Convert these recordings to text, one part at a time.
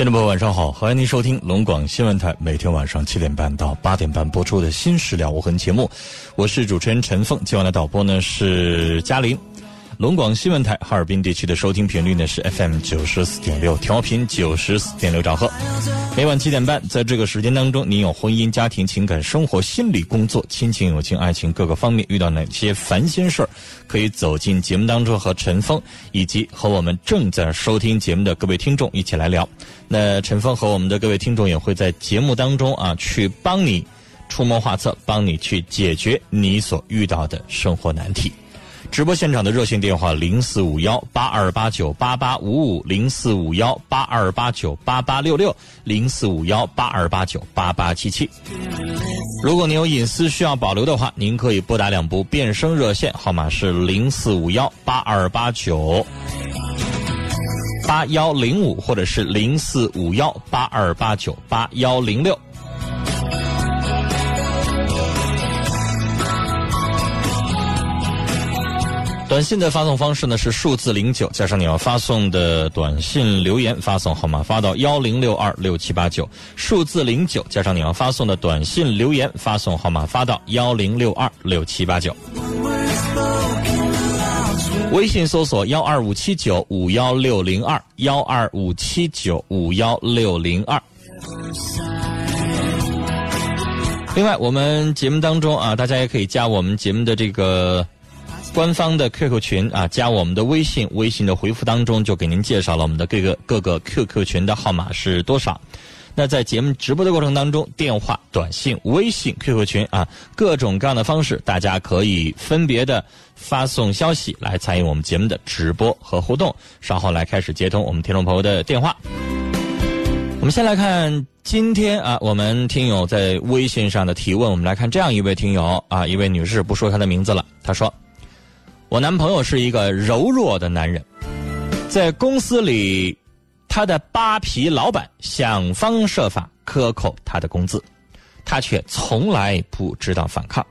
听众朋友，晚上好！欢迎您收听龙广新闻台每天晚上七点半到八点半播出的《新事了无痕》节目，我是主持人陈凤。今晚的导播呢是嘉玲。龙广新闻台哈尔滨地区的收听频率呢是 FM 九十四点六，调频九十四点六兆赫。每晚七点半，在这个时间当中，您有婚姻、家庭、情感、生活、心理、工作、亲情、友情、爱情各个方面遇到哪些烦心事儿，可以走进节目当中和陈峰以及和我们正在收听节目的各位听众一起来聊。那陈峰和我们的各位听众也会在节目当中啊，去帮你出谋划策，帮你去解决你所遇到的生活难题。直播现场的热线电话零四五幺八二八九八八五五零四五幺八二八九八八六六零四五幺八二八九八八七七。如果您有隐私需要保留的话，您可以拨打两部变声热线，号码是零四五幺八二八九八幺零五，或者是零四五幺八二八九八幺零六。短信的发送方式呢是数字零九加上你要发送的短信留言发送号码发到幺零六二六七八九，数字零九加上你要发送的短信留言发送号码发到幺零六二六七八九。微信搜索幺二五七九五幺六零二幺二五七九五幺六零二。另外，我们节目当中啊，大家也可以加我们节目的这个。官方的 QQ 群啊，加我们的微信，微信的回复当中就给您介绍了我们的各个各个 QQ 群的号码是多少。那在节目直播的过程当中，电话、短信、微信、QQ 群啊，各种各样的方式，大家可以分别的发送消息来参与我们节目的直播和互动。稍后来开始接通我们听众朋友的电话。我们先来看今天啊，我们听友在微信上的提问。我们来看这样一位听友啊，一位女士，不说她的名字了，她说。我男朋友是一个柔弱的男人，在公司里，他的扒皮老板想方设法克扣他的工资，他却从来不知道反抗。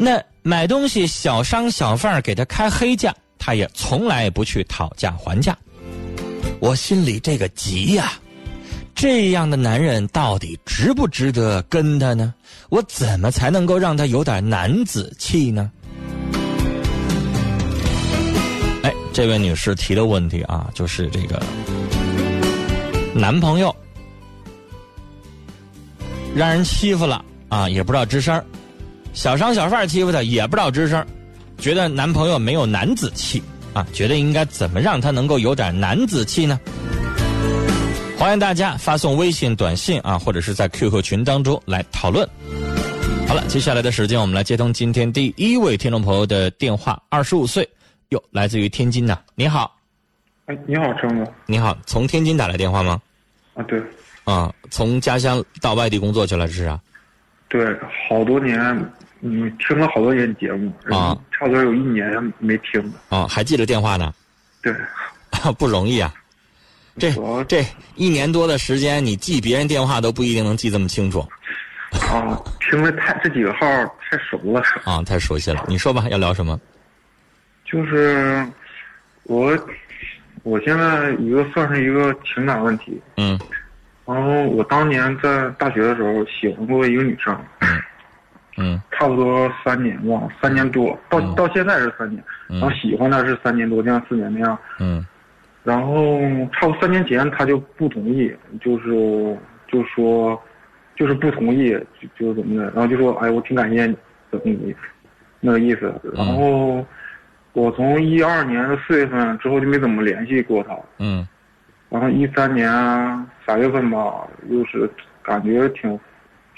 那买东西小商小贩给他开黑价，他也从来不去讨价还价。我心里这个急呀，这样的男人到底值不值得跟他呢？我怎么才能够让他有点男子气呢？这位女士提的问题啊，就是这个男朋友让人欺负了啊，也不知道吱声小商小贩欺负他也不知道吱声觉得男朋友没有男子气啊，觉得应该怎么让他能够有点男子气呢？欢迎大家发送微信、短信啊，或者是在 QQ 群当中来讨论。好了，接下来的时间我们来接通今天第一位听众朋友的电话，二十五岁。哟，来自于天津的，你好。哎，你好，张哥。你好，从天津打来电话吗？啊，对。啊，从家乡到外地工作去了，是啊。对，好多年，嗯，听了好多年节目啊，差不多有一年没听了。啊，还记得电话呢？对。不容易啊。这这一年多的时间，你记别人电话都不一定能记这么清楚。啊，听了太这几个号太熟了。啊，太熟悉了。你说吧，要聊什么？就是我我现在一个算是一个情感问题。嗯。然后我当年在大学的时候喜欢过一个女生。嗯。嗯。差不多三年吧，三年多，到到现在是三年。嗯然后喜欢她是三年多，这样四年那样。嗯。然后差不多三年前，她就不同意，就是就说，就是不同意，就就怎么的，然后就说，哎，我挺感谢你，怎么的，那个意思。然后我从一二年的四月份之后就没怎么联系过他。嗯。然后一三年三月份吧，又是感觉挺，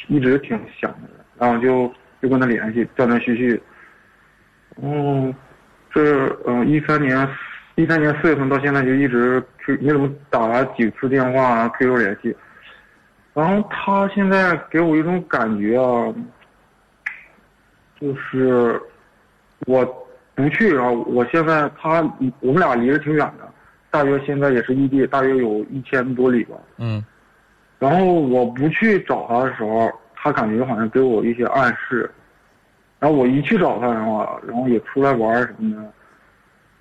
一直挺想的，然后就就跟他联系，断断续续。嗯，这嗯一三年。一三年四月份到现在就一直 Q，你怎么打了几次电话 QQ 联系？然后他现在给我一种感觉啊，就是我不去啊，我现在他我们俩离得挺远的，大约现在也是异地，大约有一千多里吧。嗯。然后我不去找他的时候，他感觉好像给我一些暗示，然后我一去找他的话，然后也出来玩什么的。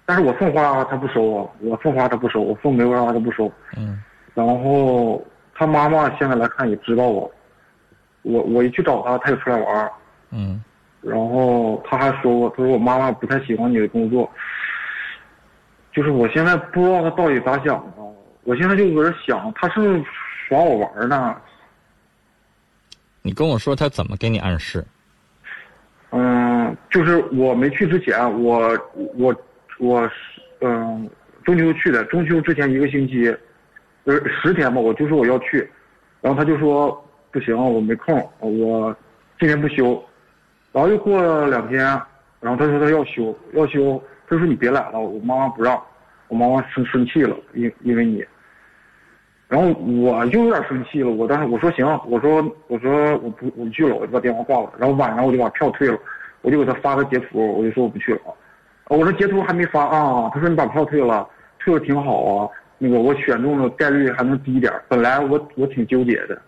但是我送花他不收啊，我送花他不收，我送玫瑰花他不收。嗯。然后他妈妈现在来看也知道我，我我一去找他，他就出来玩。嗯。然后他还说过，他说我妈妈不太喜欢你的工作。就是我现在不知道他到底咋想的，我现在就搁这想，他是耍我玩呢。你跟我说他怎么给你暗示？嗯，就是我没去之前，我我。我嗯，中秋去的，中秋之前一个星期，呃，十天吧，我就说我要去，然后他就说不行，我没空，我今天不休，然后又过了两天，然后他说他要休，要休，他说你别来了，我妈妈不让，我妈妈生生气了，因因为你，然后我就有点生气了，我当时我说行，我说我说我不我不去了，我就把电话挂了，然后晚上我就把票退了，我就给他发个截图，我就说我不去了。我说截图还没发啊，他说你把票退了，退了挺好啊。那个我选中的概率还能低点本来我我挺纠结的。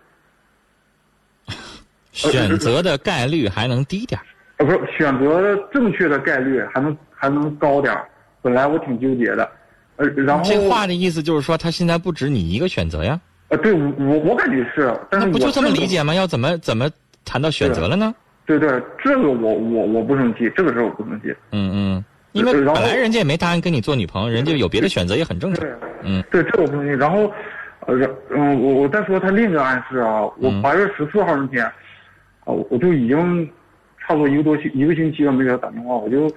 选择的概率还能低点啊，不是选择正确的概率还能还能高点儿本来我挺纠结的，呃，然后这话的意思就是说他现在不止你一个选择呀？呃，对我我感觉是，但是不就这么理解吗？要怎么怎么谈到选择了呢？对对，这个我我我不生气，这个事儿我不生气。嗯嗯。因为本来人家也没答应跟你做女朋友，人家有别的选择也很正常。嗯，对，这我不生气。然后，呃，嗯，我我再说他另一个暗示啊，我八月十四号那天，啊，我就已经差不多一个多星一个星期了没给他打电话，我就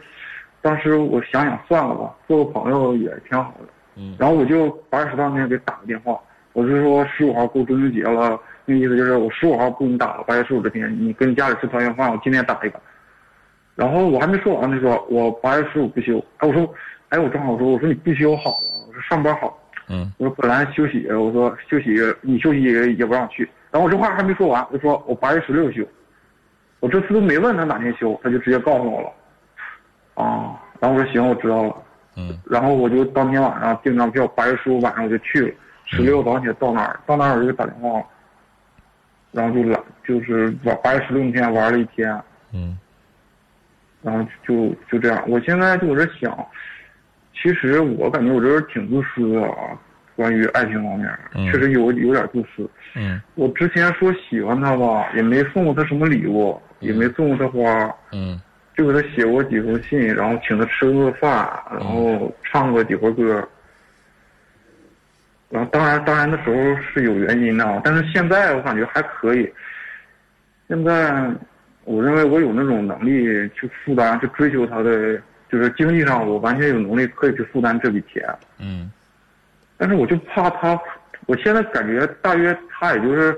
当时我想想算了吧，做个朋友也挺好的。嗯。然后我就八月十号那天给打个电话，我是说十五号过中秋节了，那意思就是我十五号不给你打了，八月十五这天你跟家里吃团圆饭，我今天打一个。然后我还没说完，他说我八月十五不休。哎，我说，哎，我正好说，我说你不休好啊，我说上班好。嗯。我说本来休息，我说休息你休息也不让去。然后我这话还没说完，我说我八月十六休。我这次都没问他哪天休，他就直接告诉我了。啊，然后我说行，我知道了。嗯。然后我就当天晚上订张票，八月十五晚上我就去了。十六早上起来到那儿，到那儿我就打电话，然后就来，就是玩八月十六那天玩了一天。嗯。然后就就这样，我现在就在这想，其实我感觉我这人挺自私的啊，关于爱情方面，确实有有点自私。嗯。我之前说喜欢他吧，也没送过他什么礼物，也没送过他花。嗯。就给他写过几封信，然后请他吃过饭，然后唱过几回歌。然后当然，当然那时候是有原因的，但是现在我感觉还可以。现在。我认为我有那种能力去负担、去追求他的，就是经济上我完全有能力可以去负担这笔钱。嗯。但是我就怕他，我现在感觉大约他也就是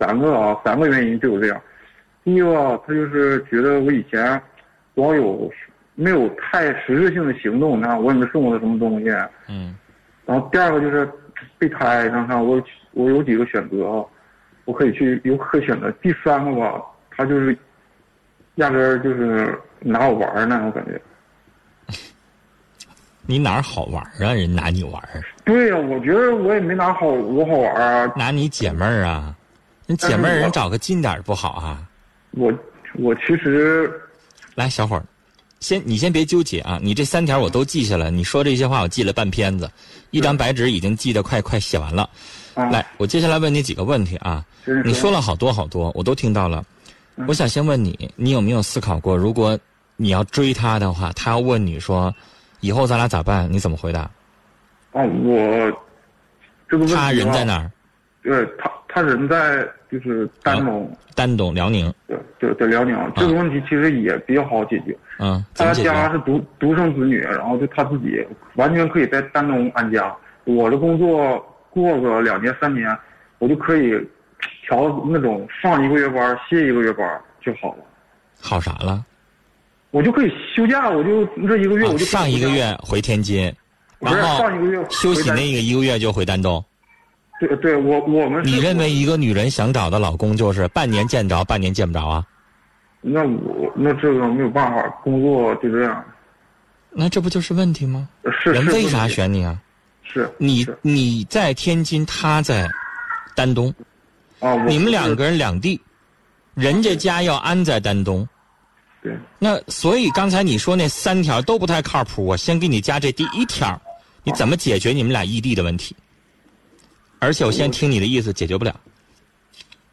三个啊，三个原因对我这样。第一个，他就是觉得我以前光有没有太实质性的行动，你看我也没送过他什么东西。嗯。然后第二个就是备胎，看看我我有几个选择啊，我可以去有可选择。第三个吧。他就是，压根儿就是拿我玩儿呢，我感觉。你哪儿好玩儿啊？人拿你玩儿？对呀，我觉得我也没哪好我好玩儿啊。拿你解闷儿啊？你解闷儿，人找个近点儿不好啊？我我其实，来，小伙儿，先你先别纠结啊，你这三条我都记下来。你说这些话我记了半篇子，一张白纸已经记得快快写完了。啊，来，我接下来问你几个问题啊。你说了好多好多，我都听到了。我想先问你，你有没有思考过，如果你要追他的话，他要问你说，以后咱俩咋办？你怎么回答？啊，我这个问题他人在？哪儿？对他，他人在就是丹东，丹东、辽宁。对对对，辽宁。这个问题其实也比较好解决。嗯，他？家是独独生子女，然后就他自己完全可以在丹东安家。我的工作过个两年三年，我就可以调那种上一个月班歇一个月班就好了。好啥了？我就可以休假，我就这一个月我就啊上一个月回天津，然后上一个月休息那个一个月就回丹东。对对，我我们你认为一个女人想找的老公就是半年见着，半年见不着啊？那我那这个没有办法，工作就这样。那这不就是问题吗？是是人为啥选你啊？是你是你在天津，他在丹东，啊？我你们两个人两地，人家家要安在丹东，对那所以刚才你说那三条都不太靠谱。我先给你加这第一条，你怎么解决你们俩异地的问题？而且我先听你的意思，解决不了。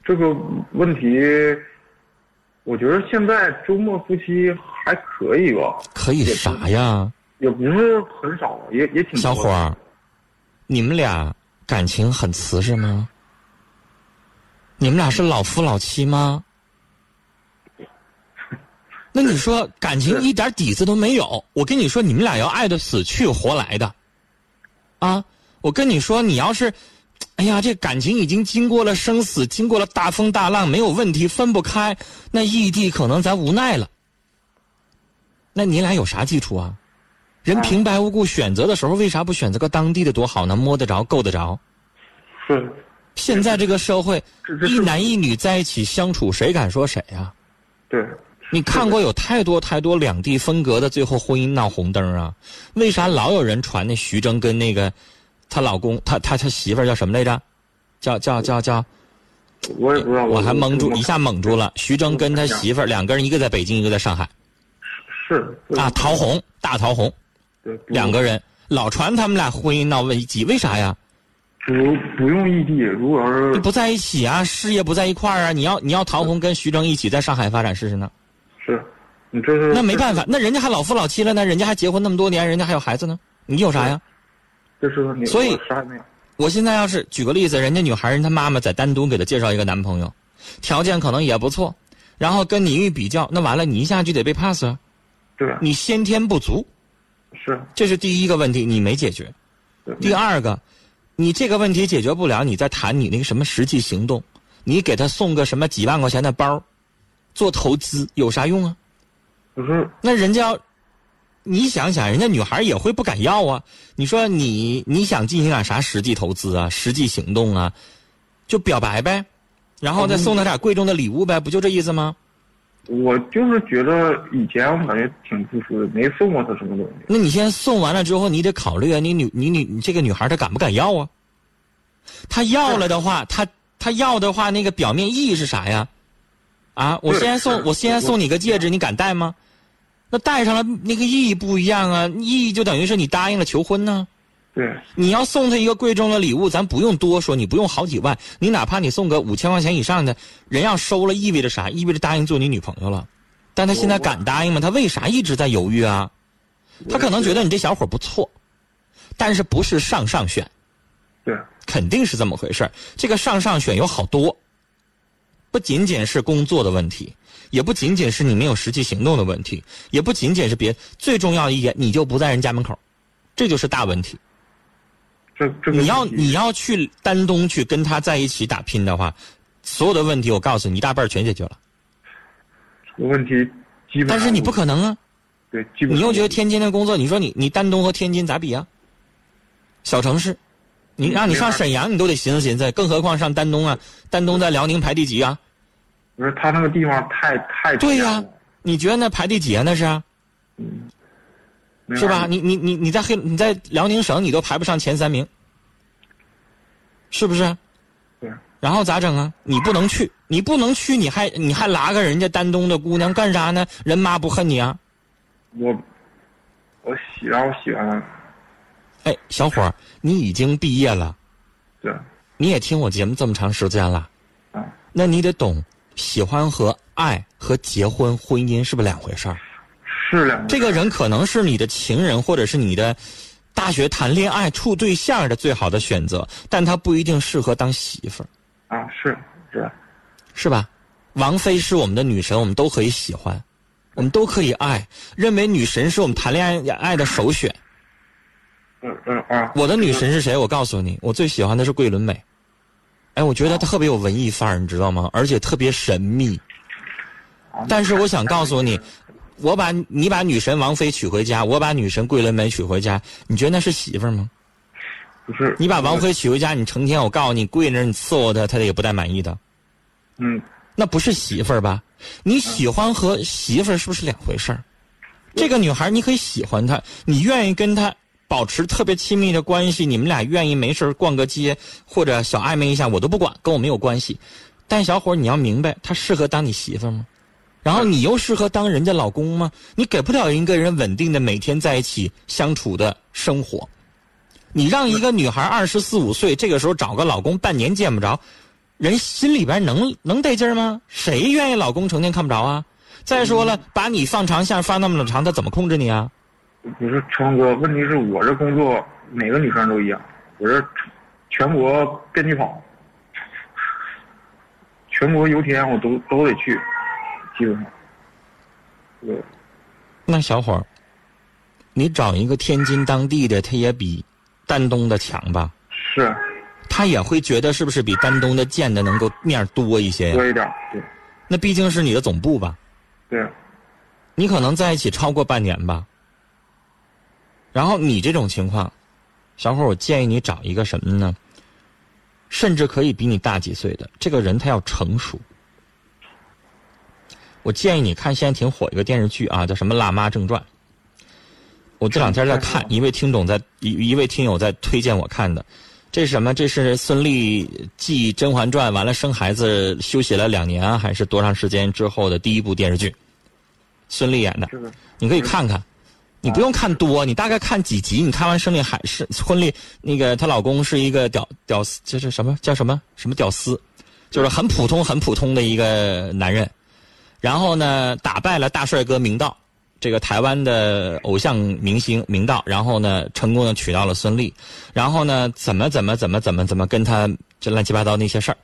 这个问题，我觉得现在周末夫妻还可以吧，可以啥呀？也不是很少，也也挺小伙儿，你们俩感情很瓷实吗？你们俩是老夫老妻吗？那你说感情一点底子都没有？我跟你说，你们俩要爱的死去活来的，啊！我跟你说，你要是，哎呀，这感情已经经过了生死，经过了大风大浪，没有问题，分不开，那异地可能咱无奈了。那你俩有啥基础啊？人平白无故选择的时候，为啥不选择个当地的多好呢？摸得着，够得着。是现在这个社会一男一女在一起相处，谁敢说谁呀、对，你看过有太多太多两地分隔的，最后婚姻闹红灯啊？为啥老有人传那徐峥跟那个她老公，她她她媳妇儿叫什么来着？叫叫叫叫，我也不知道，我还蒙住，一下蒙住了。徐峥跟他媳妇儿两个人，一个在北京，一个在上海是啊，陶虹，大陶虹，对两个人老传他们俩婚姻闹危机，为啥呀？不不用异地，如果要是不在一起啊，事业不在一块儿啊。你要你要陶虹跟徐峥一起在上海发展试试呢？是，你这是那没办法，那人家还老夫老妻了呢，人家还结婚那么多年，人家还有孩子呢，你有啥呀？这是你，所以我现在要是举个例子，人家女孩人她妈妈再单独给她介绍一个男朋友，条件可能也不错，然后跟你一比较，那完了你一下就得被 pass 啊，对，你先天不足，是这是第一个问题，你没解决。对第二个，你这个问题解决不了，你再谈你那个什么实际行动，你给他送个什么几万块钱的包，做投资有啥用啊？不是那人家要，你想想，人家女孩也会不敢要啊。你说你你想进行点啥实际投资啊、实际行动啊，就表白呗，然后再送她点贵重的礼物呗，不就这意思吗？我就是觉得以前我感觉挺自私的，没送过她什么东西。那你先送完了之后，你得考虑啊，你女你女你这个女孩她敢不敢要啊？她要了的话，她她要的话，那个表面意义是啥呀？啊，我对先送是我先送你个戒指，你敢戴吗？那戴上了那个意义不一样啊，意义就等于是你答应了求婚呢。对，你要送他一个贵重的礼物，咱不用多说，你不用好几万，你哪怕你送个五千块钱以上的，人要收了，意味着啥？意味着答应做你女朋友了。但他现在敢答应吗？他为啥一直在犹豫啊？他可能觉得你这小伙不错，但是不是上上选，对，肯定是这么回事儿这个上上选有好多，不仅仅是工作的问题，也不仅仅是你没有实际行动的问题，也不仅仅是别，最重要一点，你就不在人家门口，这就是大问题。这这个你要你要去丹东去跟他在一起打拼的话，所有的问题我告诉你，一大半儿全解决了。这个问题基本，但是你不可能啊，对，基本你又觉得天津的工作，你说你你丹东和天津咋比啊？小城市，你让你上沈阳，你都得寻思寻思，更何况上丹东啊？丹东在辽宁排第几啊？不是他那个地方太太对呀、你觉得那排第几啊？那是嗯是吧？你你你你在黑你在辽宁省，你都排不上前三名，是不是？对，然后咋整啊？你不能去，你不能去，你还你还拉个人家丹东的姑娘干啥呢？人妈不恨你啊？我我喜让我喜欢他，哎，小伙儿，你已经毕业了，对，你也听我节目这么长时间了，啊，那你得懂，喜欢和爱和结婚婚姻是不是两回事儿？是两这个人可能是你的情人，或者是你的大学谈恋爱处对象的最好的选择，但他不一定适合当媳妇儿，啊，是是，是吧？王菲是我们的女神，我们都可以喜欢，我们都可以爱，认为女神是我们谈恋爱爱的首选。嗯嗯啊，我的女神是谁？我告诉你，我最喜欢的是桂纶镁。哎，我觉得她特别有文艺范儿，你知道吗？而且特别神秘。但是我想告诉你，我把你把女神王菲娶回家，我把女神桂纶镁娶回家，你觉得那是媳妇儿吗？不是，你把王菲娶回家，你成天我告诉你跪着你伺候她，她也不带满意的，嗯，那不是媳妇儿吧？你喜欢和媳妇儿是不是两回事儿？这个女孩你可以喜欢她，你愿意跟她保持特别亲密的关系，你们俩愿意没事逛个街或者小暧昧一下，我都不管，跟我没有关系。但小伙你要明白，她适合当你媳妇吗？然后你又适合当人家老公吗？你给不了一个人稳定的每天在一起相处的生活。你让一个女孩二十四五岁，这个时候找个老公半年见不着，人心里边能能得劲吗？谁愿意老公成天看不着啊？再说了，把你放长线放那么长，他怎么控制你啊？不是全国，问题是我这工作每个女生都一样，我这全国遍地跑，全国油田我都都得去，基本上，对，那小伙儿，你找一个天津当地的，他也比丹东的强吧？是他也会觉得是不是比丹东的见的能够面儿多一些呀？多一点，对那毕竟是你的总部吧？对，你可能在一起超过半年吧。然后你这种情况，小伙儿，我建议你找一个什么呢？甚至可以比你大几岁的这个人，他要成熟。我建议你看，现在挺火一个电视剧啊，叫什么《辣妈正传》。我这两天在看，一位听众在一一位听友在推荐我看的，这是什么？这是孙俪继《甄嬛传》完了生孩子休息了两年啊还是多长时间之后的第一部电视剧？孙俪演的，你可以看看。你不用看多，你大概看几集。你看完胜利还是婚礼，那个她老公是一个屌屌丝，这是什么叫什么什么屌丝，就是很普通很普通的一个男人。然后呢，打败了大帅哥明道，这个台湾的偶像明星明道。然后呢，成功的娶到了孙俪。然后呢，怎么怎么怎么怎么怎么跟他这乱七八糟那些事儿，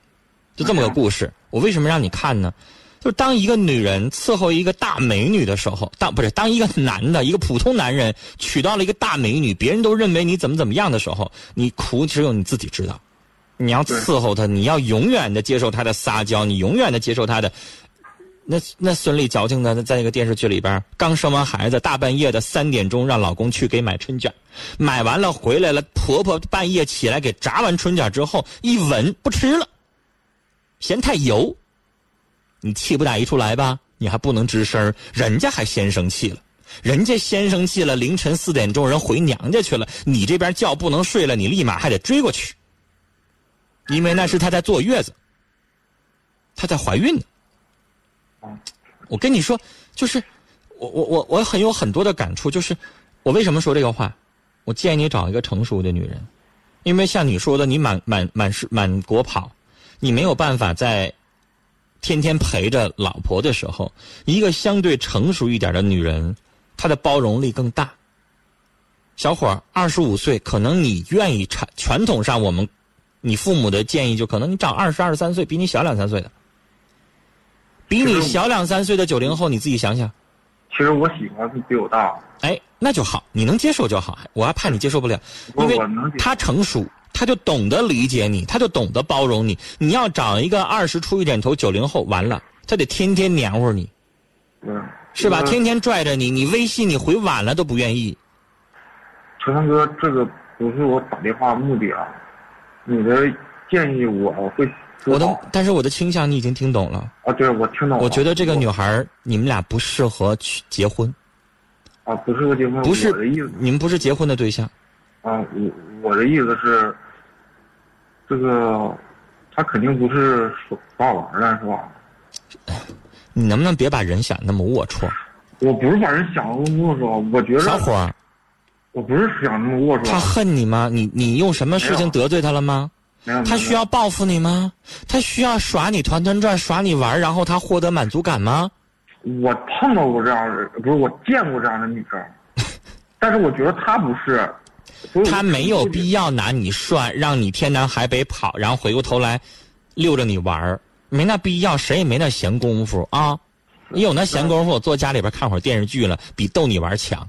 就这么个故事。我为什么让你看呢？就当一个女人伺候一个大美女的时候，当不是当一个男的，一个普通男人娶到了一个大美女，别人都认为你怎么怎么样的时候，你苦只有你自己知道。你要伺候她，你要永远的接受她的撒娇，你永远的接受她的。那那孙俪矫情的，在那个电视剧里边，刚生完孩子，大半夜的三点钟让老公去给买春卷，买完了回来了，婆婆半夜起来给炸完春卷之后，一闻不吃了，嫌太油。你气不打一处来吧？你还不能吱声人家还先生气了，人家先生气了，凌晨四点钟人回娘家去了，你这边觉不能睡了，你立马还得追过去，因为那是她在坐月子，她在怀孕呢。我跟你说，就是我我我我很有很多的感触，就是我为什么说这个话？我建议你找一个成熟的女人，因为像你说的，你满满满是满国跑，你没有办法在。天天陪着老婆的时候，一个相对成熟一点的女人，她的包容力更大。小伙儿二十五岁，可能你愿意传传统上我们，你父母的建议就可能你找二十二三岁比你小两三岁的，比你小两三岁的九零后，你自己想想。其实我喜欢是比我大，哎，那就好，你能接受就好。我还怕你接受不了，因为他成熟，他就懂得理解你，他就懂得包容你。你要找一个二十出一点头九零后，完了，他得天天黏糊你，嗯，是吧？天天拽着你，你微信你回晚了都不愿意。陈山哥，这个不是我打电话目的啊，你的建议我会我的，但是我的倾向你已经听懂了。啊，对，我听懂了。我觉得这个女孩儿，你们俩不适合去结婚，啊，不适合结婚，不是你们不是结婚的对象。啊，我我的意思是，这个他肯定不是耍耍玩儿的，是吧？你能不能别把人想那么龌龊？我不是把人想的那么龌龊，我觉得小伙儿，我不是想那么龌龊他，恨你吗？你你用什么事情得罪他了吗？他需要报复你吗？他需要耍你团团转，耍你玩儿，然后他获得满足感吗？我碰到过这样的，不是我见过这样的女生，但是我觉得她不是，他没有必要拿你涮，让你天南海北跑，然后回过头来溜着你玩儿，没那必要，谁也没那闲工夫啊！你有那闲工夫，我坐家里边看会儿电视剧了，比逗你玩儿强。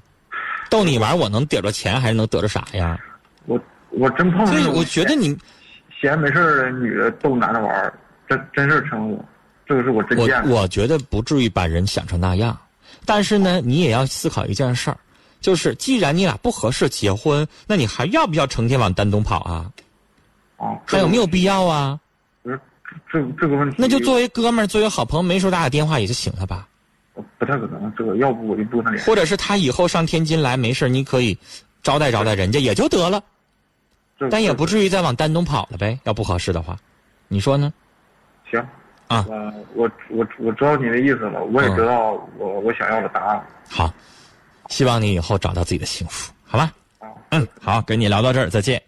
逗你玩儿，我能得着钱还是能得着啥呀？我我真碰所以我觉得你，闲没事儿的女的逗男的玩儿，真真事儿成我，这个是我真我见我。我觉得不至于把人想成那样，但是呢，你也要思考一件事儿，就是既然你俩不合适结婚，那你还要不要成天往丹东跑啊？啊，还有没有必要啊？这个这这个问题？那就作为哥们儿，作为好朋友，没时候打打电话也就行了吧。不太可能，这个要不我就不跟他联系。或者是他以后上天津来没事儿你可以招待招待人家也就得了，这但也不至于再往丹东跑了呗。要不合适的话，你说呢？行啊呃，我我我知道你的意思了，我也嗯知道我我想要的答案。好，希望你以后找到自己的幸福，好吧？啊，嗯，好，跟你聊到这儿，再见。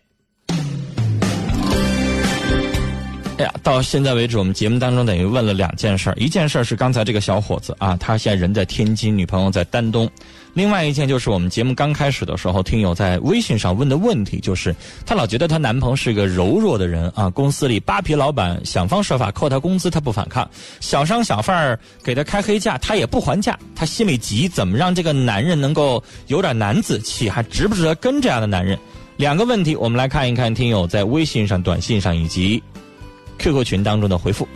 呀，到现在为止，我们节目当中等于问了两件事儿，一件事儿是刚才这个小伙子啊，他现在人在天津，女朋友在丹东；另外一件就是我们节目刚开始的时候，听友在微信上问的问题，就是她老觉得她男朋友是个柔弱的人啊，公司里扒皮老板想方设法扣她工资，她不反抗；小商小贩儿给她开黑价，她也不还价，她心里急，怎么让这个男人能够有点男子气，还值不值得跟这样的男人？两个问题，我们来看一看听友在微信上、短信上以及 QQ 群当中的回复。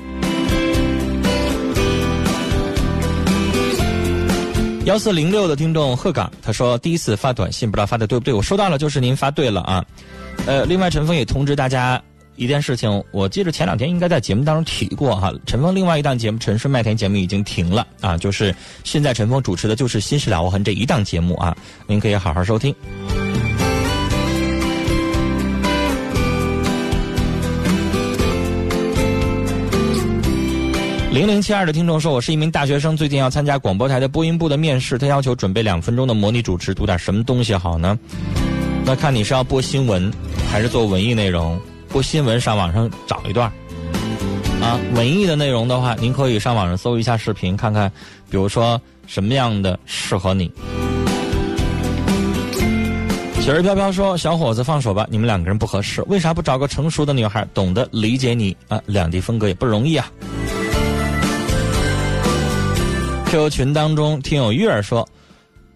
幺四零六的听众鹤岗，他说第一次发短信，不知道发的对不对，我收到了，就是您发对了啊。呃，另外陈峰也通知大家一件事情，我记得前两天应该在节目当中提过哈，陈峰另外一档节目《陈顺麦田》节目已经停了啊，就是现在陈峰主持的就是《新事了无痕》这一档节目啊，您可以好好收听。零零七二的听众说：“我是一名大学生，最近要参加广播台的播音部的面试，他要求准备两分钟的模拟主持，读点什么东西好呢？那看你是要播新闻，还是做文艺内容？播新闻上网上找一段啊，文艺的内容的话，您可以上网上搜一下视频，看看，比如说什么样的适合你。”雪儿飘飘说：“小伙子，放手吧，你们两个人不合适，为啥不找个成熟的女孩，懂得理解你啊？两地分隔也不容易啊。” QQ 群当中，听友月儿说：“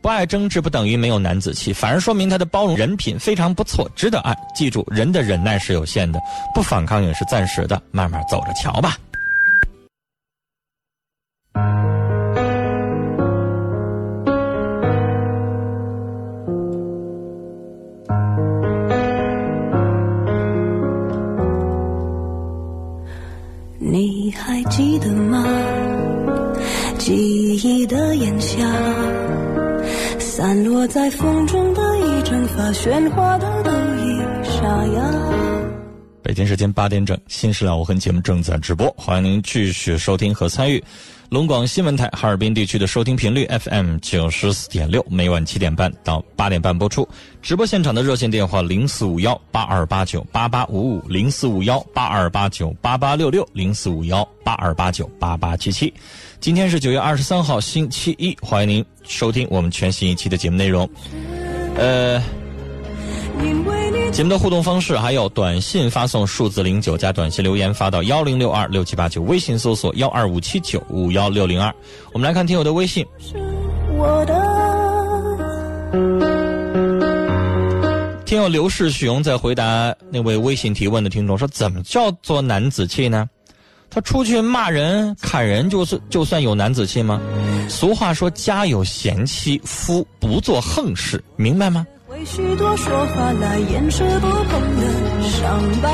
不爱争执不等于没有男子气，反而说明他的包容人品非常不错，值得爱。记住，人的忍耐是有限的，不反抗也是暂时的，慢慢走着瞧吧。”你还记得吗？记忆的炎夏，散落在风中的一整发，喧哗的都已沙哑。北京时间八点整，《新事了无痕》节目正在直播，欢迎您继续收听和参与。龙广新闻台哈尔滨地区的收听频率 FM 九十四点六，每晚七点半到八点半播出。直播现场的热线电话零四五幺八二八九八八五五零四五幺八二八九八八六六零四五幺八二八九八八七七。今天是九月二十三号，星期一，欢迎您收听我们全新一期的节目内容。呃。节目的互动方式还有短信发送数字零九加短信留言发到幺零六二六七八九，微信搜索幺二五七九五幺六零二。我们来看听友的微信，听友刘世雄在回答那位微信提问的听众说：“怎么叫做男子气呢？他出去骂人、砍人，就是就算有男子气吗？俗话说家有贤妻，夫不做横事，明白吗？”为许多说法来掩饰不碰的伤疤，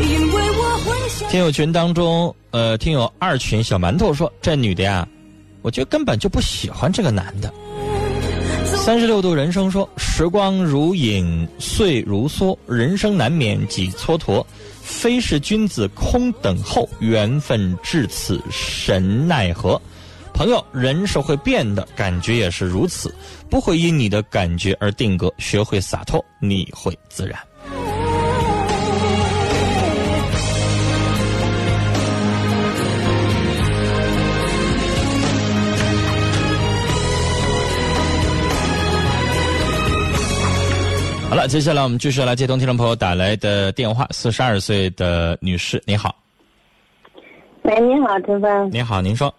因为我会想。听友群当中，呃，听友二群小馒头说：“这女的呀，我觉得根本就不喜欢这个男的。”三十六度人生说：“时光如影，岁如梭，人生难免几蹉跎。非是君子空等候，缘分至此神奈何。”朋友，人是会变的，感觉也是如此，不会因你的感觉而定格。学会洒脱，你会自然。好了，接下来我们继续来接通听众朋友打来的电话。四十二岁的女士，你好，喂，你好，陈峰。你好，您说，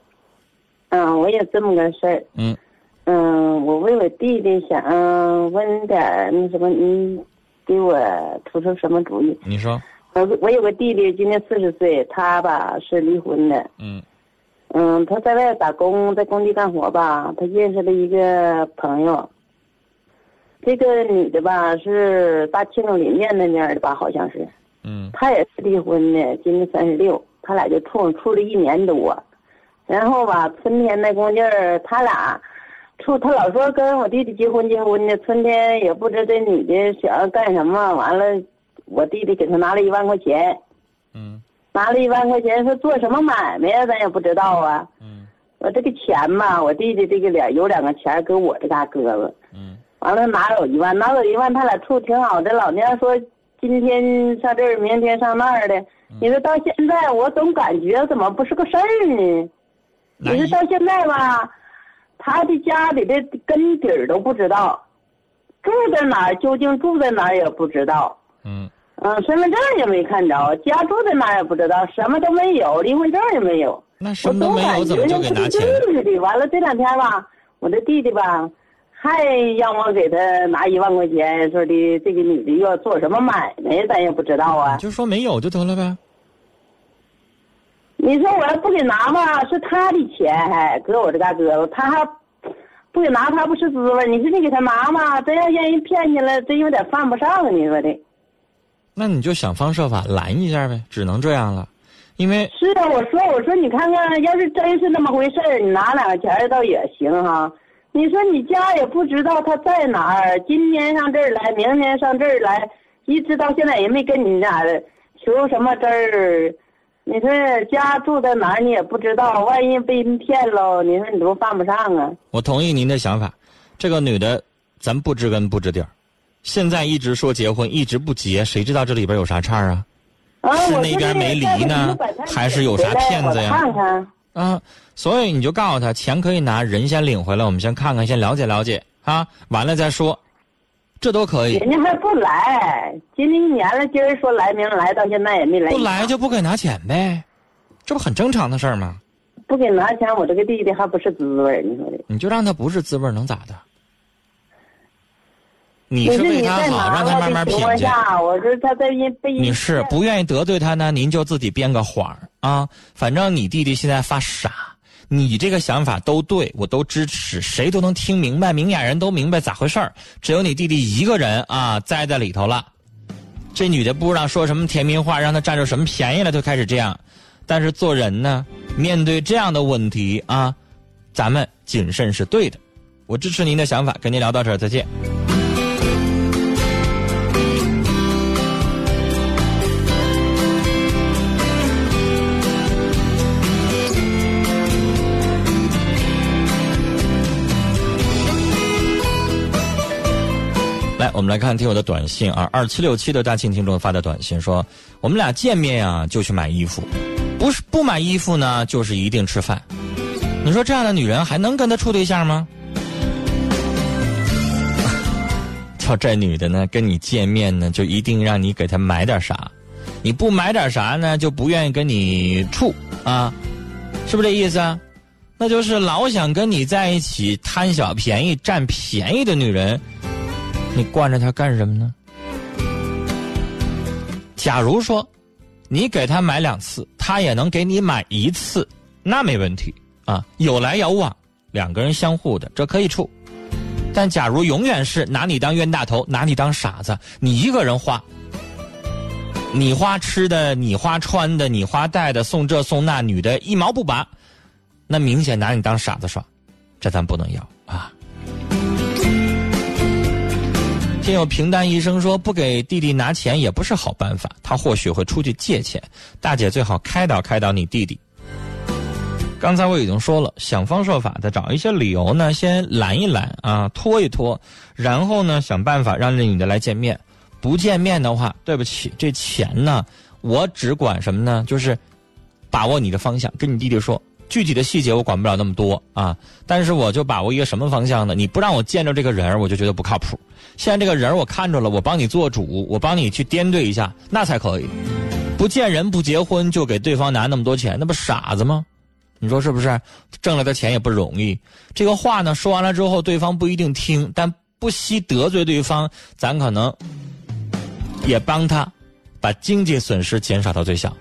嗯，我有这么个事儿。嗯嗯，我为我弟弟想问点那什么，你给我出出什么主意？你说，我我有个弟弟，今年四十岁，他吧是离婚的。嗯嗯，他在外打工，在工地干活吧，他认识了一个朋友。这个女的吧是大庆林面那边的吧，好像是。嗯。她也是离婚的，今年三十六，他俩就处处了一年多，然后吧，春天那功劲儿，他俩处，他老说跟我弟弟结婚结婚的，春天也不知这女的想要干什么，完了，我弟弟给他拿了一万块钱，嗯。拿了一万块钱说做什么买卖呀，咱也不知道啊。嗯。我这个钱吧，我弟弟这个脸有两个钱搁我这嘎搁着，嗯完了拿走一万，拿走一万，他俩处挺好的。老娘说今天上这儿，明天上那儿的。你说到现在，我总感觉怎么不是个事儿呢？你说到现在吧，他的家里的根底儿都不知道，住在哪儿，究竟住在哪儿也不知道。嗯嗯，身份证也没看着，家住在哪儿也不知道，什么都没有，离婚证也没有。那什么都没有，怎么就给拿钱？似的。完了这两天吧，我的弟弟吧，还让我给他拿一万块钱，说的这个女的要做什么买卖，咱也不知道啊。就说没有就得了呗。你说我要不给拿吧，是他的钱，还搁我这嘎搁着，他还不给拿，他不是滋味。你说你给他拿嘛，真要让人骗去了，真有点犯不上，你说的。那你就想方设法拦一下呗，只能这样了，因为是啊，我说我说你看看，要是真是那么回事儿，你拿两个钱倒也行哈。你说你家也不知道他在哪儿，今天上这儿来，明天上这儿来，一直到现在也没跟你俩求什么真儿。你说家住在哪儿你也不知道，万一被人骗了，你说你都犯不上啊？我同意您的想法，这个女的咱不知根不知底儿，现在一直说结婚，一直不结，谁知道这里边有啥岔啊？啊，是那边没离呢还是有啥骗子呀看看。啊，所以你就告诉他，钱可以拿，人先领回来，我们先看看，先了解了解啊，完了再说，这都可以。人家还不来，今年一年了，今儿说来，明儿来，到现在也没来。不来就不给拿钱呗，这不很正常的事儿吗？不给拿钱，我这个弟弟还不是滋味儿，你说的。你就让他不是滋味儿，能咋的？你你是为他好，让他慢慢品去。我说他在因被你是不愿意得罪他呢，您就自己编个谎儿啊。反正你弟弟现在发傻，你这个想法都对，我都支持，谁都能听明白，明眼人都明白咋回事儿。只有你弟弟一个人啊栽在里头了。这女的不知道说什么甜蜜话，让他占着什么便宜了，就开始这样。但是做人呢，面对这样的问题啊，咱们谨慎是对的。我支持您的想法，跟您聊到这儿，再见。我们来看听友的短信啊，二七六七的大庆听众发的短信说，我们俩见面啊、就去买衣服，不是不买衣服呢就是一定吃饭。你说这样的女人还能跟他处对象吗？叫这女的呢，跟你见面呢，就一定让你给她买点啥，你不买点啥呢，就不愿意跟你处啊，是不是这意思啊？那就是老想跟你在一起贪小便宜、占便宜的女人，你惯着他干什么呢？假如说你给他买两次，他也能给你买一次，那没问题啊，有来有往，两个人相互的，这可以处。但假如永远是拿你当冤大头，拿你当傻子，你一个人花，你花吃的，你花穿的，你花戴的，送这送那，女的一毛不拔，那明显拿你当傻子耍，这咱不能要啊。听友平淡一生说，不给弟弟拿钱也不是好办法，他或许会出去借钱。大姐最好开导开导你弟弟。刚才我已经说了，想方设法的找一些理由呢，先拦一拦啊，拖一拖，然后呢，想办法让这女的来见面。不见面的话，对不起，这钱呢，我只管什么呢？就是把握你的方向，跟你弟弟说，具体的细节我管不了那么多啊。但是我就把握一个什么方向呢？你不让我见着这个人，我就觉得不靠谱。现在这个人我看着了，我帮你做主，我帮你去掂对一下，那才可以。不见人不结婚就给对方拿那么多钱，那不傻子吗？你说是不是？挣来的钱也不容易。这个话呢说完了之后，对方不一定听，但不惜得罪对方，咱可能也帮他把经济损失减少到最小。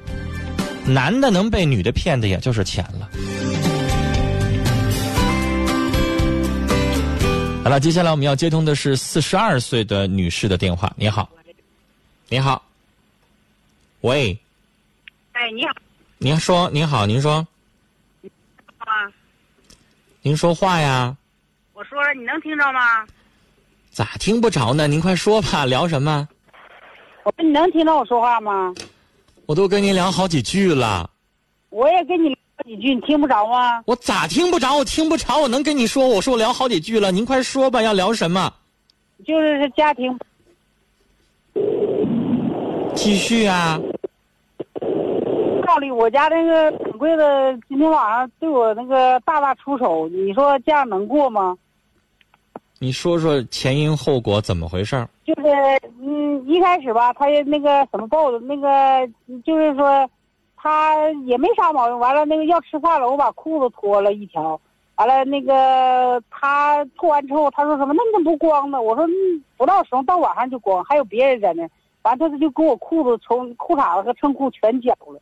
男的能被女的骗的，也就是钱了。好了，接下来我们要接通的是四十二岁的女士的电话。你好，你好，喂，哎，你好您说，您好，您说，啊，您说话呀？我说了，你能听着吗？咋听不着呢？您快说吧，聊什么？我说你能听到我说话吗？我都跟您聊好几句了，我也跟你聊几句，你听不着吗？我咋听不着？我听不着，我能跟你说？我说我聊好几句了，您快说吧，要聊什么？就是家庭，继续啊！道理，我家那个掌柜的今天晚上对我那个大打出手，你说这样能过吗？你说说前因后果怎么回事儿？就是嗯，一开始吧，他也那个什么报的，那个就是说，他也没啥毛病。完了，那个要吃饭了，我把裤子脱了一条。完了，那个他脱完之后，他说什么？那你怎么不光呢？我说嗯不到时候到晚上就光，还有别人在那儿。完，他就给我裤子从裤衩子和衬裤全绞了。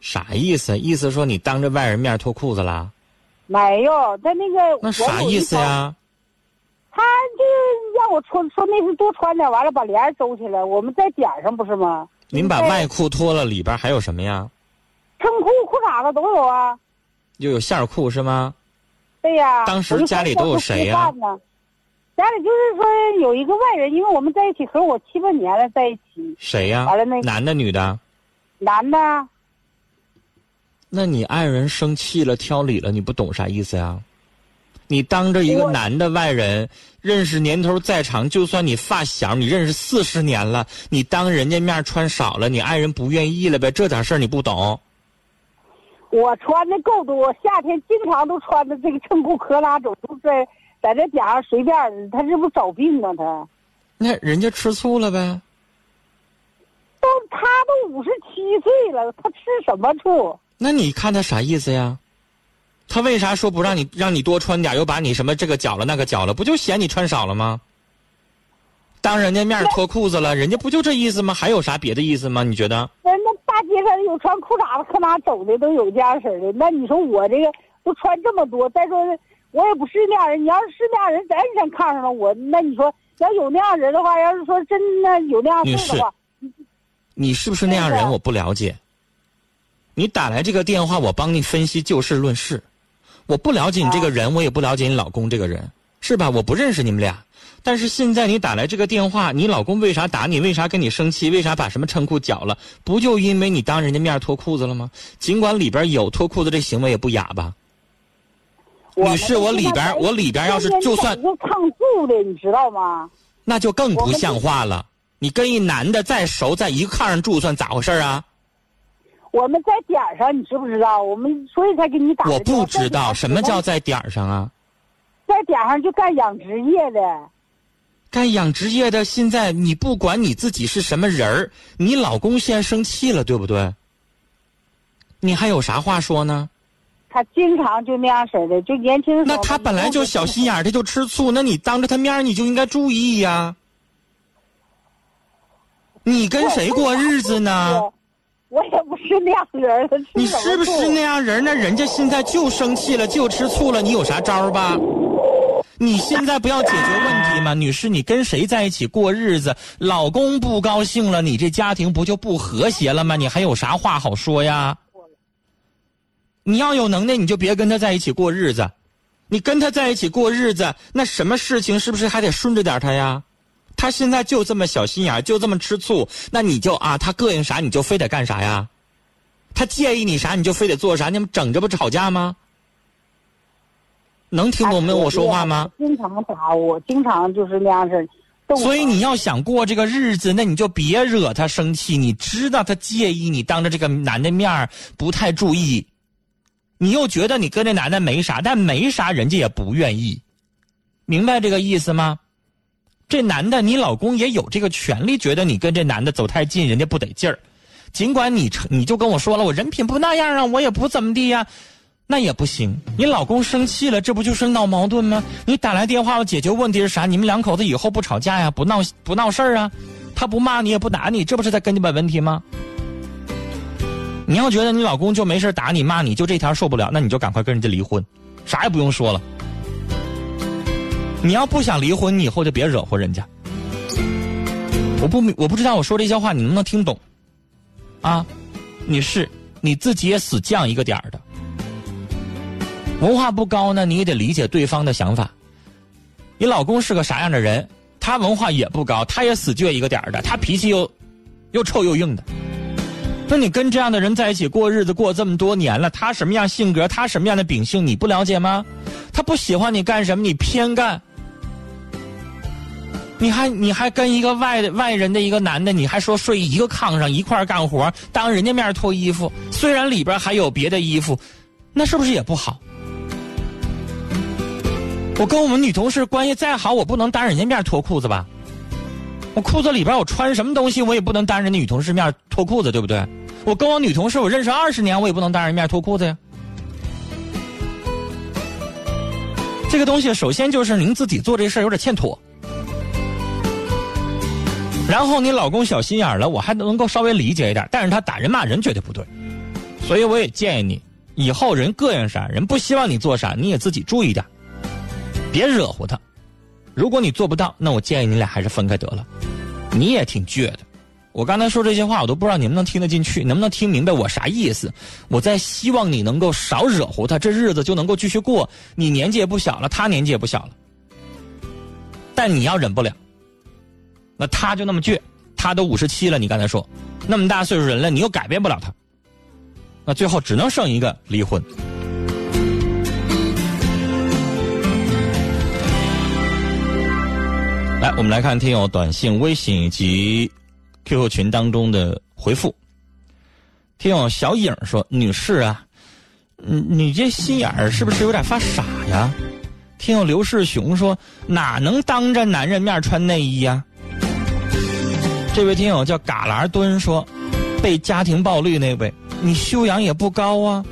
啥意思？意思说你当着外人面脱裤子啦？没有，他那个那啥意思？呀？他就让我穿，说那是多穿点，完了把帘儿收起来，我们在点上不是吗？您把外裤脱了，里边还有什么呀？衬裤、裤衩子都有啊。又有线裤是吗？对呀。当时家里都有谁呀家里就是说有一个外人，因为我们在一起和我七八年了，在一起，谁呀完了那？男的女的？男的，那你爱人生气了、挑理了，你不懂啥意思呀？你当着一个男的外人，认识年头再长，就算你发小，你认识四十年了，你当人家面穿少了，你爱人不愿意了呗？这点事儿你不懂？我穿的够多，夏天经常都穿的这个衬裤，可拉走，都在在这点上随便，他这不找病吗？他那人家吃醋了呗？都他都五十七岁了，他吃什么醋？那你看他啥意思呀？他为啥说不让你让你多穿点，又把你什么这个绞了那个绞了？不就嫌你穿少了吗？当人家面脱裤子了，人家不就这意思吗？还有啥别的意思吗？你觉得？那那大街上有穿裤衩子，可哪走的都有这样式的。那你说我这个都穿这么多，再说我也不是那样人。你要是是那样人，咱先看上了我，那你说要有那样人的话，要是说真的有那样事儿的话，你是不是那样人？我不了解。你打来这个电话，我帮你分析就事论事。我不了解你这个人，我也不了解你老公这个人，是吧？我不认识你们俩。但是现在你打来这个电话，你老公为啥打你？为啥跟你生气？为啥把什么衬裤绞了？不就因为你当人家面脱裤子了吗？尽管里边有脱裤子这行为也不雅吧？女士，我里边我里边要是就算是蹭住的，你知道吗？那就更不像话了。你跟一男的再熟，在一个炕上住，算咋回事啊？我们在点儿上，你知不知道？我们所以才给你打我。不知道什么叫在点儿上啊。在点儿上就干养殖业的。干养殖业的，现在你不管你自己是什么人儿，你老公现在生气了，对不对？你还有啥话说呢？他经常就那样式儿的，就年轻的时候。那他本来就小心眼儿，他就吃醋，那你当着他面儿你就应该注意呀。你跟谁过日子呢？我我也不是那样人，你是不是那样人？那人家现在就生气了，就吃醋了，你有啥招儿吧？你现在不要解决问题吗？女士，你跟谁在一起过日子，老公不高兴了，你这家庭不就不和谐了吗？你还有啥话好说呀？你要有能耐，你就别跟他在一起过日子。你跟他在一起过日子，那什么事情是不是还得顺着点他呀？他现在就这么小心眼，就这么吃醋，那你就啊，他膈应啥你就非得干啥呀？他介意你啥你就非得做啥，你们整这不吵架吗？能听懂没有我说话吗？经常打我，经常就是那样式。所以你要想过这个日子，那你就别惹他生气。你知道他介意你当着这个男的面儿不太注意，你又觉得你跟这男的没啥，但没啥人家也不愿意，明白这个意思吗？这男的，你老公也有这个权利，觉得你跟这男的走太近，人家不得劲儿。尽管你你就跟我说了，我人品不那样啊，我也不怎么地呀、那也不行。你老公生气了，这不就是闹矛盾吗？你打来电话，我解决问题是啥？你们两口子以后不吵架呀，不闹不闹事儿啊？他不骂你也不打你，这不是在根本问题吗？你要觉得你老公就没事打你骂你，就这条受不了，那你就赶快跟人家离婚，啥也不用说了。你要不想离婚，你以后就别惹祸人家。我不明我不知道我说这些话你能不能听懂，啊？你是你自己也死犟一个点儿的，文化不高呢，你也得理解对方的想法。你老公是个啥样的人？他文化也不高，他也死倔一个点儿的，他脾气又又臭又硬的。那你跟这样的人在一起过日子，过这么多年了，他什么样性格，他什么样的秉性，你不了解吗？他不喜欢你干什么，你偏干。你还你还跟一个外外人的一个男的，你还说睡一个炕上一块干活，当人家面脱衣服，虽然里边还有别的衣服，那是不是也不好？我跟我们女同事关系再好，我不能当人家面脱裤子吧？我裤子里边我穿什么东西，我也不能当人家女同事面脱裤子，对不对？我跟我女同事我认识二十年，我也不能当人面脱裤子呀。这个东西首先就是您自己做这事儿有点欠妥。然后你老公小心眼了，我还能够稍微理解一点，但是他打人骂人绝对不对，所以我也建议你，以后人膈应啥，人不希望你做啥，你也自己注意点，别惹乎他。如果你做不到，那我建议你俩还是分开得了。你也挺倔的，我刚才说这些话，我都不知道你能不能听得进去，能不能听明白我啥意思？我在希望你能够少惹乎他，这日子就能够继续过。你年纪也不小了，他年纪也不小了，但你要忍不了。那他就那么倔，他都五十七了，你刚才说，那么大岁数人了，你又改变不了他，那最后只能剩一个离婚。来，我们来看听友短信、微信以及 QQ 群当中的回复。听友小影说：“女士啊，嗯，你这心眼儿是不是有点发傻呀？”听友刘世雄说：“哪能当着男人面穿内衣呀？”这位听友叫嘎啦蹲说：“被家庭暴力那位，你修养也不高啊，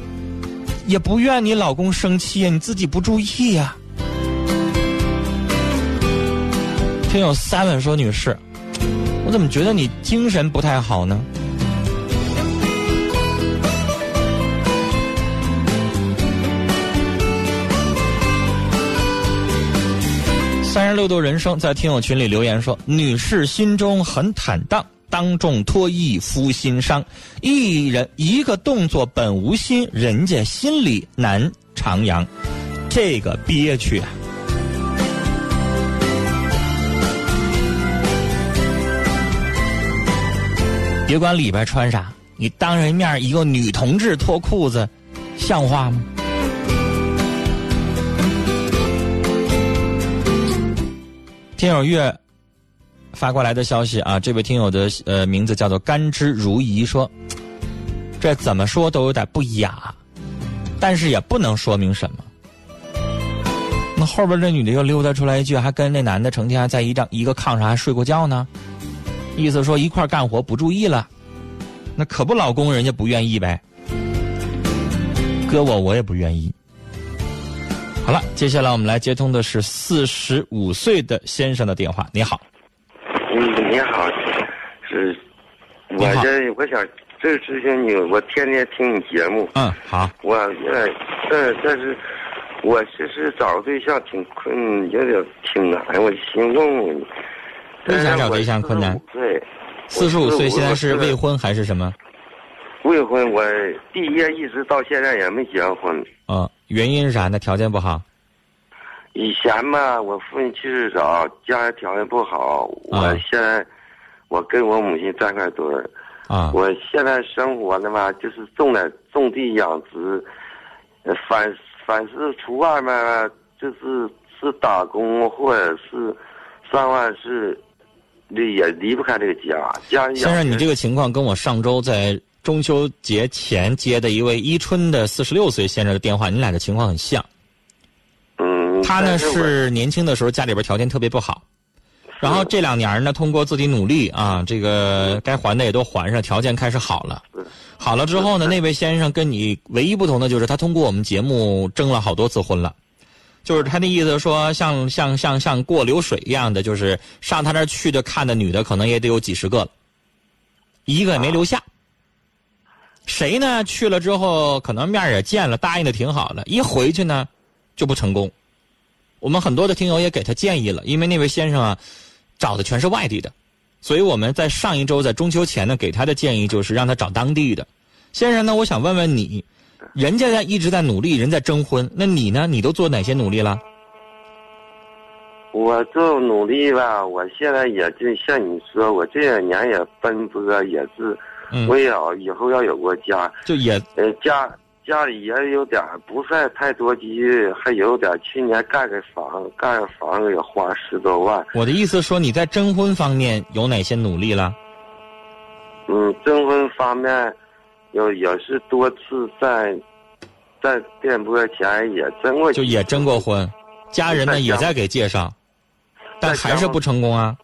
也不怨你老公生气呀，你自己不注意呀。”听友 seven 说：“女士，我怎么觉得你精神不太好呢？”三十六度人生在听友群里留言说：“女士心中很坦荡，当众脱衣夫心伤。一人一个动作本无心，人家心里难徜徉。这个憋屈啊！”别管里边穿啥，你当人面一个女同志脱裤子，像话吗？听友月发过来的消息啊，这位听友的呃名字叫做甘之如饴，说这怎么说都有点不雅，但是也不能说明什么。那后边这女的又溜达出来一句，还跟那男的成天在一张一个炕上还睡过觉呢，意思说一块干活不注意了，那可不老公人家不愿意呗，搁我我也不愿意。好了，接下来我们来接通的是四十五岁的先生的电话。你好，嗯，你好，是，我这我想这咨询你，我天天听你节目，嗯，好，我有点，但但是，我其实找对象挺困，有点挺难，我心问问你。为啥找对象困难？对，四十五岁现在是未。婚还是什么？未婚，我毕业一直到现在也没结婚。嗯，原因是啥呢？条件不好。以前嘛，我父亲去世早，家里条件不好。我啊现在，我跟我母亲站块堆儿。啊，我现在生活的嘛，就是种点种地养殖，呃反反是出外面就是是打工或者是上外是离也离不开这个家。家生，你这个个情况跟我上周在中秋节前接的一位伊春的四十六岁先生的电话，你俩的情况很像。嗯，他呢是年轻的时候家里边条件特别不好，然后这两年呢，通过自己努力啊，这个该还的也都还上，条件开始好了。好了之后呢，那位先生跟你唯一不同的就是他通过我们节目征了好多次婚了，就是他的意思说像像像像过流水一样的，就是上他那儿去的看的女的可能也得有几十个了，一个也没留下。谁呢？去了之后可能面也见了，答应的挺好的，一回去呢就不成功。我们很多的听友也给他建议了，因为那位先生啊找的全是外地的，所以我们在上一周在中秋前呢给他的建议就是让他找当地的。先生呢，我想问问你，人家在一直在努力，人在征婚，那你呢？你都做哪些努力了？我做努力吧，我现在也就像你说，我这两年也奔波，也是嗯，我也要以后要有个家，就也呃，家家里也有点儿不算太多积蓄，还有点去年盖个房，盖个房也花十多万。我的意思说你在征婚方面有哪些努力了？嗯，征婚方面，有也是多次在在电波前也征过，就也征过婚，家人们也在给介绍，但还是不成功啊。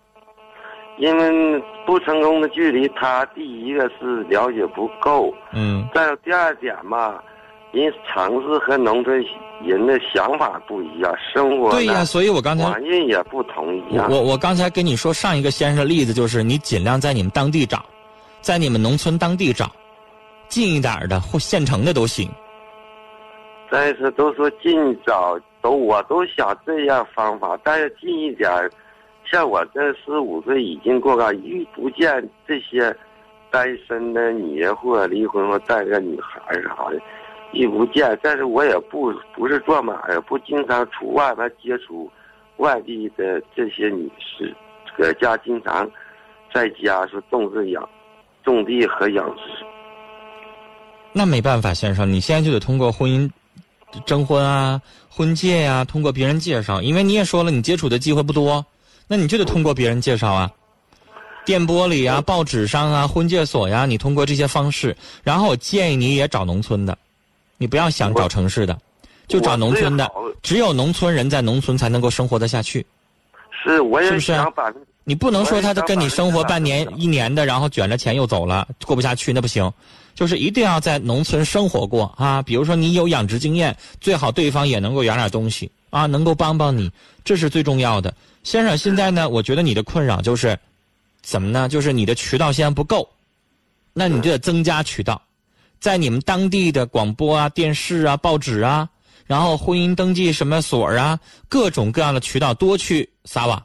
因为不成功的距离，他第一个是了解不够，嗯再有第二点嘛，人城市和农村人的想法不一样，生活对呀，呢所以我刚才环境也不同一样。我我我刚才跟你说上一个先生的例子，就是你尽量在你们当地找，在你们农村当地找，近一点的或县城的都行。但是都说近找，都我都想这样方法，但是近一点儿，像我这十五岁已经过了遇不见这些单身的女人或者离婚或带个女孩啥的，遇不见。但是我也不不是做买卖，不经常出外边接触外地的这些女士，搁家经常在家是种植养种地和养殖。那没办法，先生，你现在就得通过婚姻征婚啊、婚介呀、通过别人介绍，因为你也说了，你接触的机会不多，那你就得通过别人介绍啊。电波里啊、报纸上啊、婚介所呀，你通过这些方式，然后我建议你也找农村的，你不要想找城市的，就找农村的只有农村人在农村才能够生活得下去。是，我也是不是想把你不能说他跟你生活半年一年的，然后卷着钱又走了，过不下去，那不行。就是一定要在农村生活过啊，比如说你有养殖经验，最好对方也能够养点东西啊，能够帮帮你，这是最重要的。先生，现在呢，我觉得你的困扰就是，怎么呢？就是你的渠道现在不够，那你就得增加渠道，在你们当地的广播啊、电视啊、报纸啊，然后婚姻登记什么所啊，各种各样的渠道多去撒网。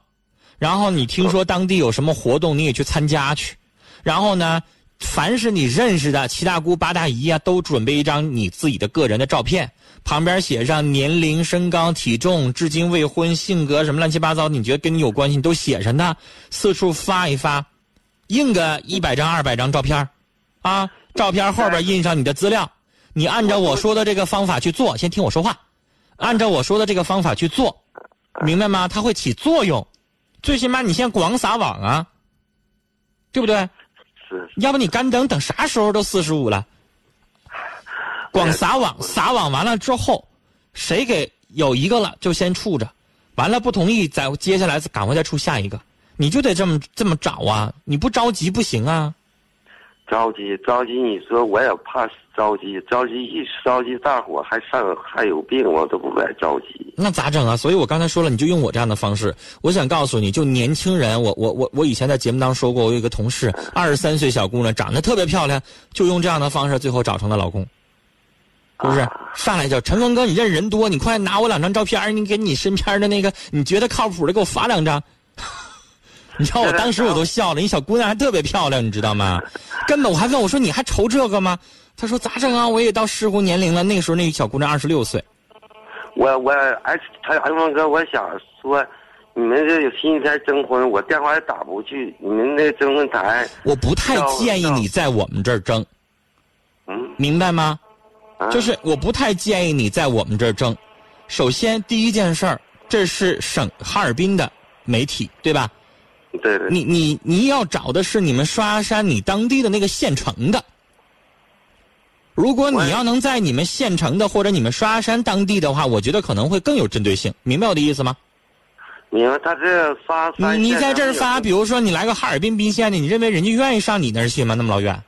然后你听说当地有什么活动，你也去参加去。然后呢，凡是你认识的七大姑八大姨啊，都准备一张你自己的个人的照片，旁边写上年龄、身高、体重、至今未婚、性格什么乱七八糟，你觉得跟你有关系，你都写上它，四处发一发，印个一百张、二百张照片啊，照片后边印上你的资料，你按照我说的这个方法去做，先听我说话，按照我说的这个方法去做，明白吗？它会起作用。最起码你先广撒网啊，对不对？是要不你干等等啥时候都四十五了？光撒网，撒网完了之后，谁给有一个了就先处着，完了不同意再接下来赶快再出下一个，你就得这么这么找啊！你不着急不行啊！着急着急，你说我也怕着急，着急一着急，大伙还上还有病，我都不敢着急。那咋整啊？所以我刚才说了，你就用我这样的方式。我想告诉你，就年轻人，我我我我以前在节目当中说过，我有一个同事，二十三岁小姑娘，长得特别漂亮，就用这样的方式，最后找成了老公。是不是？上来就陈峰哥，你认识人多，你快拿我两张照片，你给你身边的那个你觉得靠谱的给我发两张。你知道我当时我都笑了，你小姑娘还特别漂亮，你知道吗？根本我还问我说你还愁这个吗？他说咋整啊？我也到适婚年龄了。那个时候那个小姑娘二十六岁。我我哎，陈陈峰哥，我想说，你们这有新一天征婚，我电话也打不去，你们那征婚台，我不太建议你在我们这儿征，嗯，明白吗？啊就是我不太建议你在我们这儿争。首先，第一件事儿，这是省哈尔滨的媒体，对吧？对对，你你你要找的是你们刷山你当地的那个县城的。如果你要能在你们县城的或者你们刷山当地的话，我觉得可能会更有针对性，明白我的意思吗？明白他这发你你在这儿发，比如说你来个哈尔滨宾县的，你认为人家愿意上你那儿去吗？那么老远？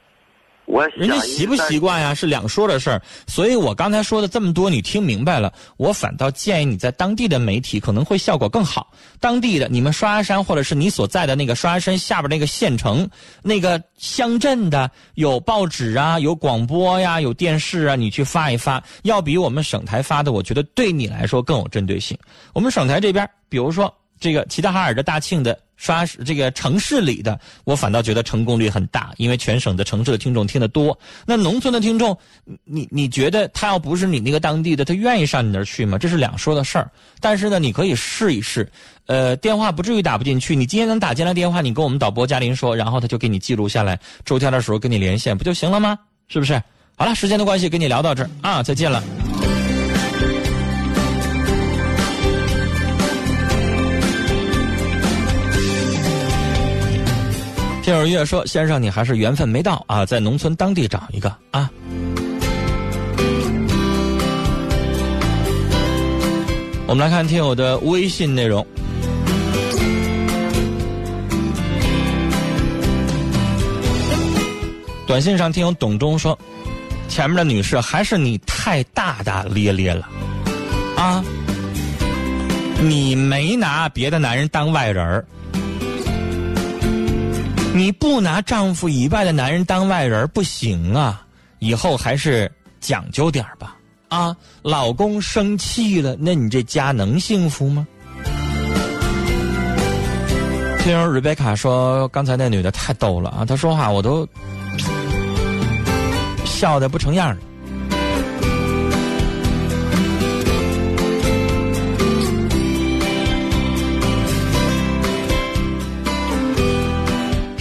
我人家习不习惯呀，是两说的事儿。所以我刚才说的这么多，你听明白了。我反倒建议你在当地的媒体可能会效果更好。当地的你们刷牙山或者是你所在的那个刷牙山下边那个县城、那个乡镇的，有报纸啊，有广播呀，有电视啊，你去发一发，要比我们省台发的，我觉得对你来说更有针对性。我们省台这边，比如说这个齐齐哈尔的大庆的刷这个城市里的，我反倒觉得成功率很大，因为全省的城市的听众听得多。那农村的听众，你你觉得他要不是你那个当地的，他愿意上你那儿去吗？这是两说的事儿。但是呢，你可以试一试，呃，电话不至于打不进去。你今天能打进来电话，你跟我们导播嘉林说，然后他就给你记录下来，周天的时候跟你连线，不就行了吗？是不是？好了，时间的关系，跟你聊到这儿啊，再见了。听友月说：“先生，你还是缘分没到啊，在农村当地找一个啊。”我们来看听友的微信内容。短信上听友董忠说：“前面的女士还是你太大大咧咧了，啊，你没拿别的男人当外人儿。”你不拿丈夫以外的男人当外人不行啊！以后还是讲究点吧。啊，老公生气了，那你这家能幸福吗？听友瑞贝卡说，刚才那女的太逗了啊！她说话我都笑的不成样了。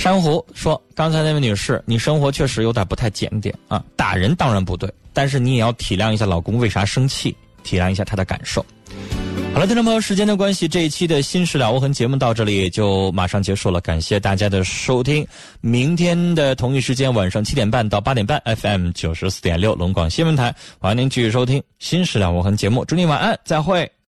珊瑚说：“刚才那位女士，你生活确实有点不太检点啊！打人当然不对，但是你也要体谅一下老公为啥生气，体谅一下他的感受。”好了，听众朋友，时间的关系，这一期的《新事了无痕》节目到这里也就马上结束了，感谢大家的收听。明天的同一时间，晚上七点半到八点半，FM 九十四点六龙广新闻台，欢迎您继续收听《新事了无痕》节目。祝您晚安，再会。